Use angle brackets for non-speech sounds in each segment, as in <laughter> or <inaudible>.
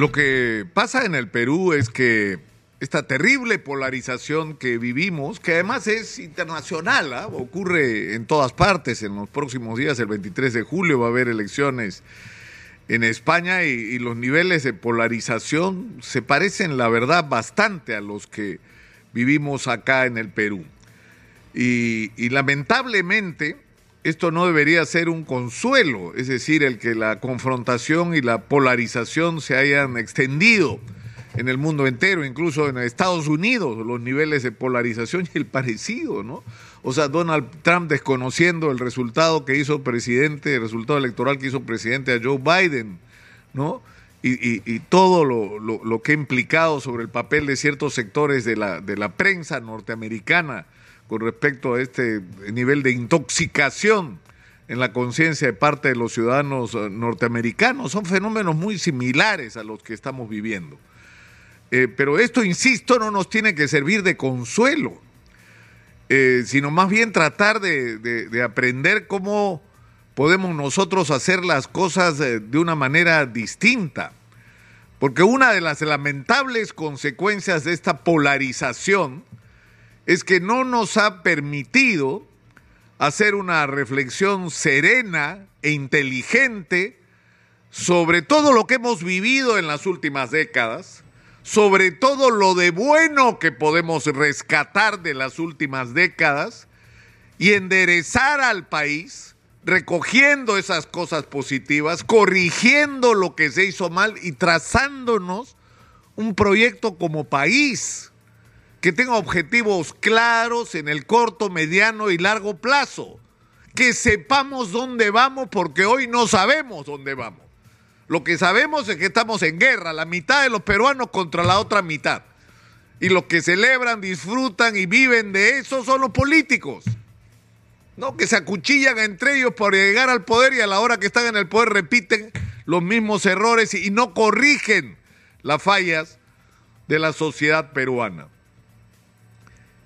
Lo que pasa en el Perú es que esta terrible polarización que vivimos, que además es internacional, ¿ah? ocurre en todas partes. En los próximos días, el 23 de julio, va a haber elecciones en España y, los niveles de polarización se parecen, la verdad, bastante a los que vivimos acá en el Perú. y lamentablemente, esto no debería ser un consuelo, es decir, el que la confrontación y la polarización se hayan extendido en el mundo entero, incluso en Estados Unidos, los niveles de polarización y el parecido, ¿no? O sea, Donald Trump desconociendo el resultado que hizo presidente, el resultado electoral que hizo presidente a Joe Biden, ¿no? Y, todo lo, lo, que ha implicado sobre el papel de ciertos sectores de la prensa norteamericana con respecto a este nivel de intoxicación en la conciencia de parte de los ciudadanos eh, norteamericanos. Son fenómenos muy similares a los que estamos viviendo. Eh, pero esto, insisto, no nos tiene que servir de consuelo, eh, sino más bien tratar de, aprender cómo podemos nosotros hacer las cosas de una manera distinta. Porque una de las lamentables consecuencias de esta polarización es que no nos ha permitido hacer una reflexión serena e inteligente sobre todo lo que hemos vivido en las últimas décadas, sobre todo lo de bueno que podemos rescatar de las últimas décadas y enderezar al país, recogiendo esas cosas positivas, corrigiendo lo que se hizo mal y trazándonos un proyecto como país que tenga objetivos claros en el corto, mediano y largo plazo. Que sepamos dónde vamos porque hoy no sabemos dónde vamos. Lo que sabemos es que estamos en guerra, la mitad de los peruanos contra la otra mitad. Y los que celebran, disfrutan y viven de eso son los políticos. ¿No? Que se acuchillan entre ellos por llegar al poder y a la hora que están en el poder repiten los mismos errores y no corrigen las fallas de la sociedad peruana.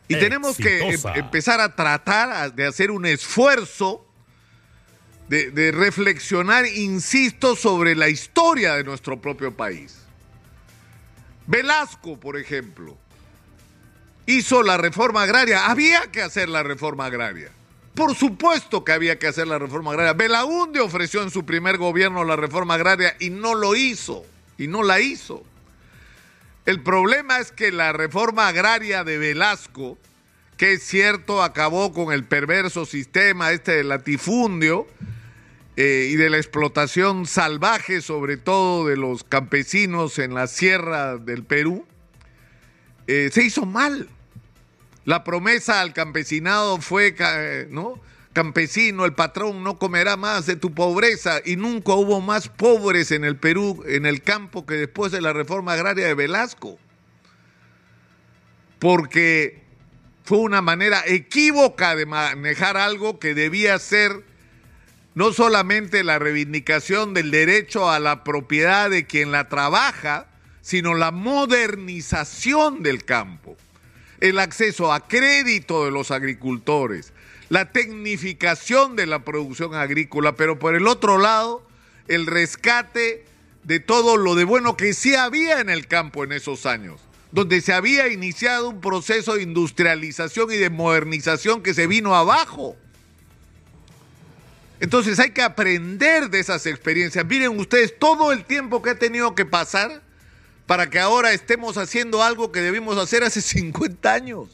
Y tenemos que em, empezar a tratar de hacer un esfuerzo de, reflexionar, insisto, sobre la historia de nuestro propio país. Velasco, por ejemplo, hizo la reforma agraria. Había que hacer la reforma agraria. Por supuesto que había que hacer la reforma agraria. Belaunde ofreció en su primer gobierno la reforma agraria y no lo hizo. Y no la hizo. El problema es que la reforma agraria de Velasco, que es cierto, acabó con el perverso sistema este de latifundio eh, y de la explotación salvaje, sobre todo de los campesinos en la sierra del Perú, eh, se hizo mal. La promesa al campesinado fue, ¿no? Campesino, el patrón no comerá más de tu pobreza y nunca hubo más pobres en el Perú, en el campo, que después de la reforma agraria de Velasco. Porque fue una manera equívoca de manejar algo que debía ser no solamente la reivindicación del derecho a la propiedad de quien la trabaja, sino la modernización del campo, el acceso a crédito de los agricultores, la tecnificación de la producción agrícola, pero por el otro lado, el rescate de todo lo de bueno que sí había en el campo en esos años, donde se había iniciado un proceso de industrialización y de modernización que se vino abajo. Entonces hay que aprender de esas experiencias. Miren ustedes todo el tiempo que ha tenido que pasar para que ahora estemos haciendo algo que debimos hacer hace <laughs> 50 años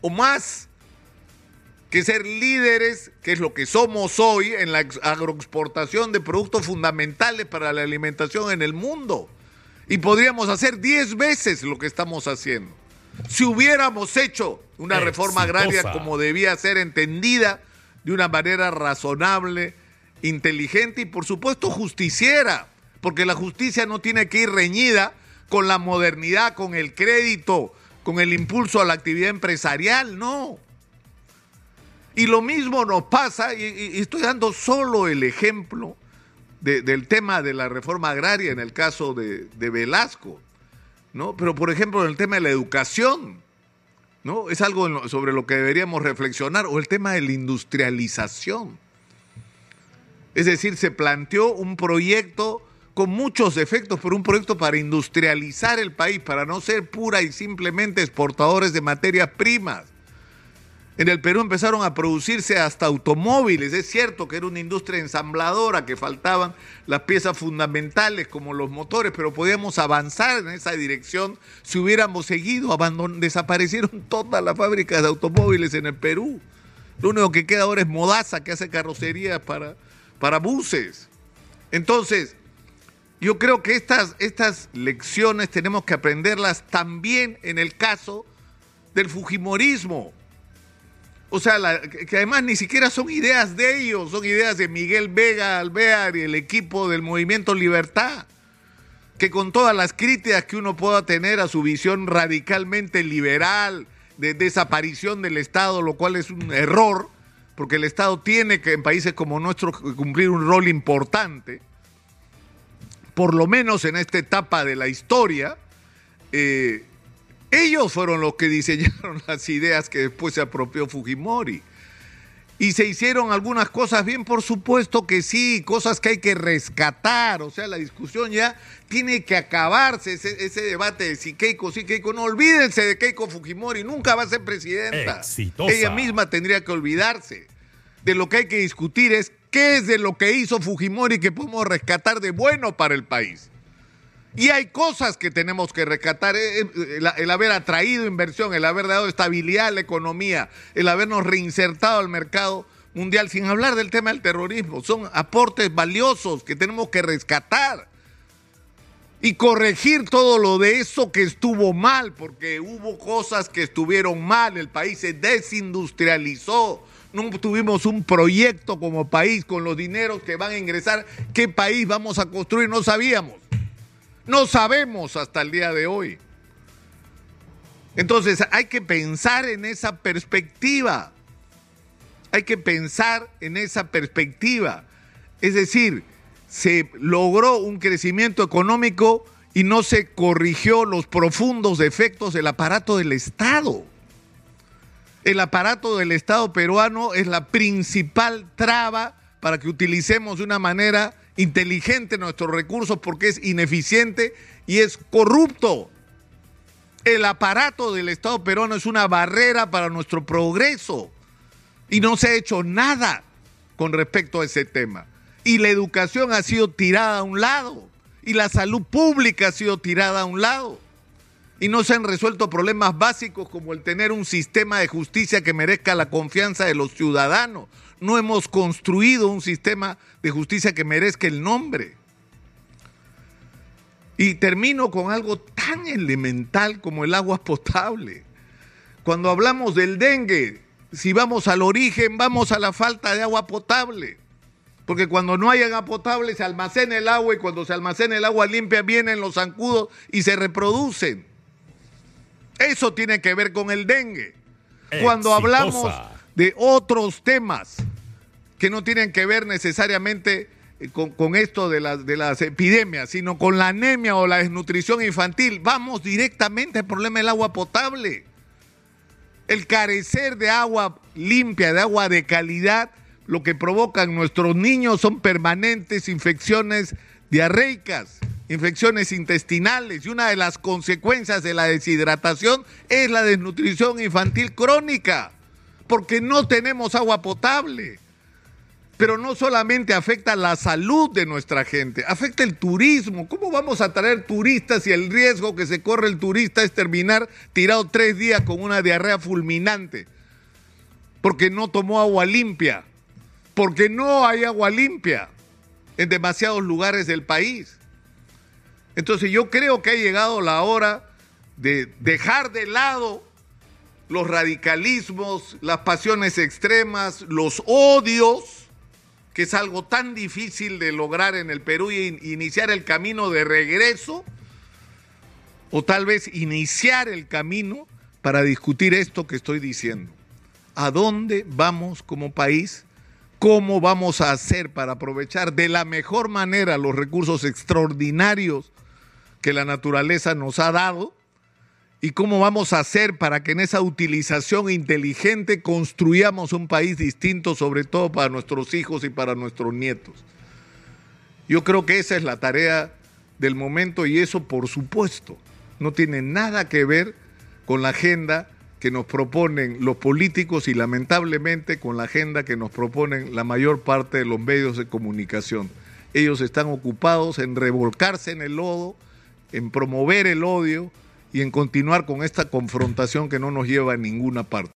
o más que ser líderes, que es lo que somos hoy en la agroexportación de productos fundamentales para la alimentación en el mundo. Y podríamos hacer 10 veces lo que estamos haciendo. Si hubiéramos hecho una reforma agraria como debía ser entendida, de una manera razonable, inteligente y por supuesto justiciera, porque la justicia no tiene que ir reñida con la modernidad, con el crédito, con el impulso a la actividad empresarial, no. Y lo mismo nos pasa, y, estoy dando solo el ejemplo del tema de la reforma agraria en el caso de, Velasco, ¿no? Pero por ejemplo en el tema de la educación, ¿no? Es algo sobre lo que deberíamos reflexionar, o el tema de la industrialización. Es decir, se planteó un proyecto con muchos defectos, pero un proyecto para industrializar el país, para no ser pura y simplemente exportadores de materias primas. En el Perú empezaron a producirse hasta automóviles. Es cierto que era una industria ensambladora, que faltaban las piezas fundamentales como los motores, pero podíamos avanzar en esa dirección si hubiéramos seguido. desaparecieron <laughs> todas las fábricas de automóviles en el Perú. Lo único que queda ahora es Modaza, que hace carrocerías para, para buses. Entonces, yo creo que estas, estas lecciones tenemos que aprenderlas también en el caso del Fujimorismo o sea, que además ni siquiera son ideas de ellos, son ideas de Miguel Vega Alvear y el equipo del Movimiento Libertad, que con todas las críticas que uno pueda tener a su visión radicalmente liberal de desaparición del Estado, lo cual es un error, porque el Estado tiene que en países como nuestro cumplir un rol importante, por lo menos en esta etapa de la historia, eh, ellos fueron los que <laughs> diseñaron las ideas que después se apropió Fujimori. Y se hicieron algunas cosas bien, por supuesto que sí, cosas que hay que rescatar. O sea, la discusión ya tiene que acabarse, ese, debate de si Keiko, sí Keiko. No olvídense de Keiko Fujimori, nunca va a ser presidenta. Ella misma tendría que olvidarse. De lo que hay que discutir es qué es de lo que hizo Fujimori que podemos rescatar de bueno para el país. Y hay cosas que tenemos que rescatar, eh, eh, el, haber atraído inversión, el haber dado estabilidad a la economía, el habernos reinsertado al mercado mundial, sin hablar del tema del terrorismo. Son aportes valiosos que tenemos que rescatar y corregir todo lo de eso que estuvo mal, porque hubo cosas que estuvieron mal, el país se desindustrializó, no tuvimos un proyecto como país con los dineros que van a ingresar, qué país vamos a construir, no sabíamos. No sabemos hasta el día de hoy. Entonces hay que pensar en esa perspectiva. Hay que pensar en esa perspectiva. Es decir, se logró un crecimiento económico y no se corrigió los profundos defectos del aparato del Estado. El aparato del Estado peruano es la principal traba para que utilicemos de una manera inteligente nuestros recursos porque es ineficiente y es corrupto. El aparato del Estado peruano es una barrera para nuestro progreso y no se ha hecho nada con respecto a ese tema. Y la educación ha sido tirada a un lado y la salud pública ha sido tirada a un lado. Y no se han resuelto problemas básicos como el tener un sistema de justicia que merezca la confianza de los ciudadanos, no hemos construido un sistema de justicia que merezca el nombre. Y termino con algo tan elemental como el agua potable. Cuando hablamos del dengue, si vamos al origen, vamos a la falta de agua potable. Porque cuando no hay agua potable se almacena el agua y cuando se almacena el agua limpia vienen los zancudos y se reproducen. Eso tiene que ver con el dengue. Cuando hablamos de otros temas que no tienen que ver necesariamente eh, con, esto de las, de las epidemias, sino con la anemia o la desnutrición infantil. Vamos directamente al problema del agua potable. El carecer de agua limpia, de agua de calidad, lo que provocan nuestros niños son permanentes infecciones diarreicas, infecciones intestinales y una de las consecuencias de la deshidratación es la desnutrición infantil crónica, porque no tenemos agua potable. Pero no solamente afecta la salud de nuestra gente, afecta el turismo. ¿Cómo vamos a traer turistas si el riesgo que se corre el turista es terminar tirado tres días con una diarrea fulminante? Porque no tomó agua limpia, porque no hay agua limpia en demasiados lugares del país. Entonces yo creo que ha llegado la hora de dejar de lado los radicalismos, las pasiones extremas, los odios que es algo tan difícil de lograr en el Perú y iniciar el camino de regreso, o tal vez iniciar el camino para discutir esto que estoy diciendo. ¿A dónde vamos como país? ¿Cómo vamos a hacer para aprovechar de la mejor manera los recursos extraordinarios que la naturaleza nos ha dado? y cómo vamos a hacer para que en esa utilización inteligente construyamos un país distinto, sobre todo para nuestros hijos y para nuestros nietos. Yo creo que esa es la tarea del momento y eso, por supuesto, no tiene nada que ver con la agenda que nos proponen los políticos y lamentablemente con la agenda que nos proponen la mayor parte de los medios de comunicación. Ellos están ocupados en revolcarse en el lodo, en promover el odio y en continuar con esta confrontación que no nos lleva a ninguna parte.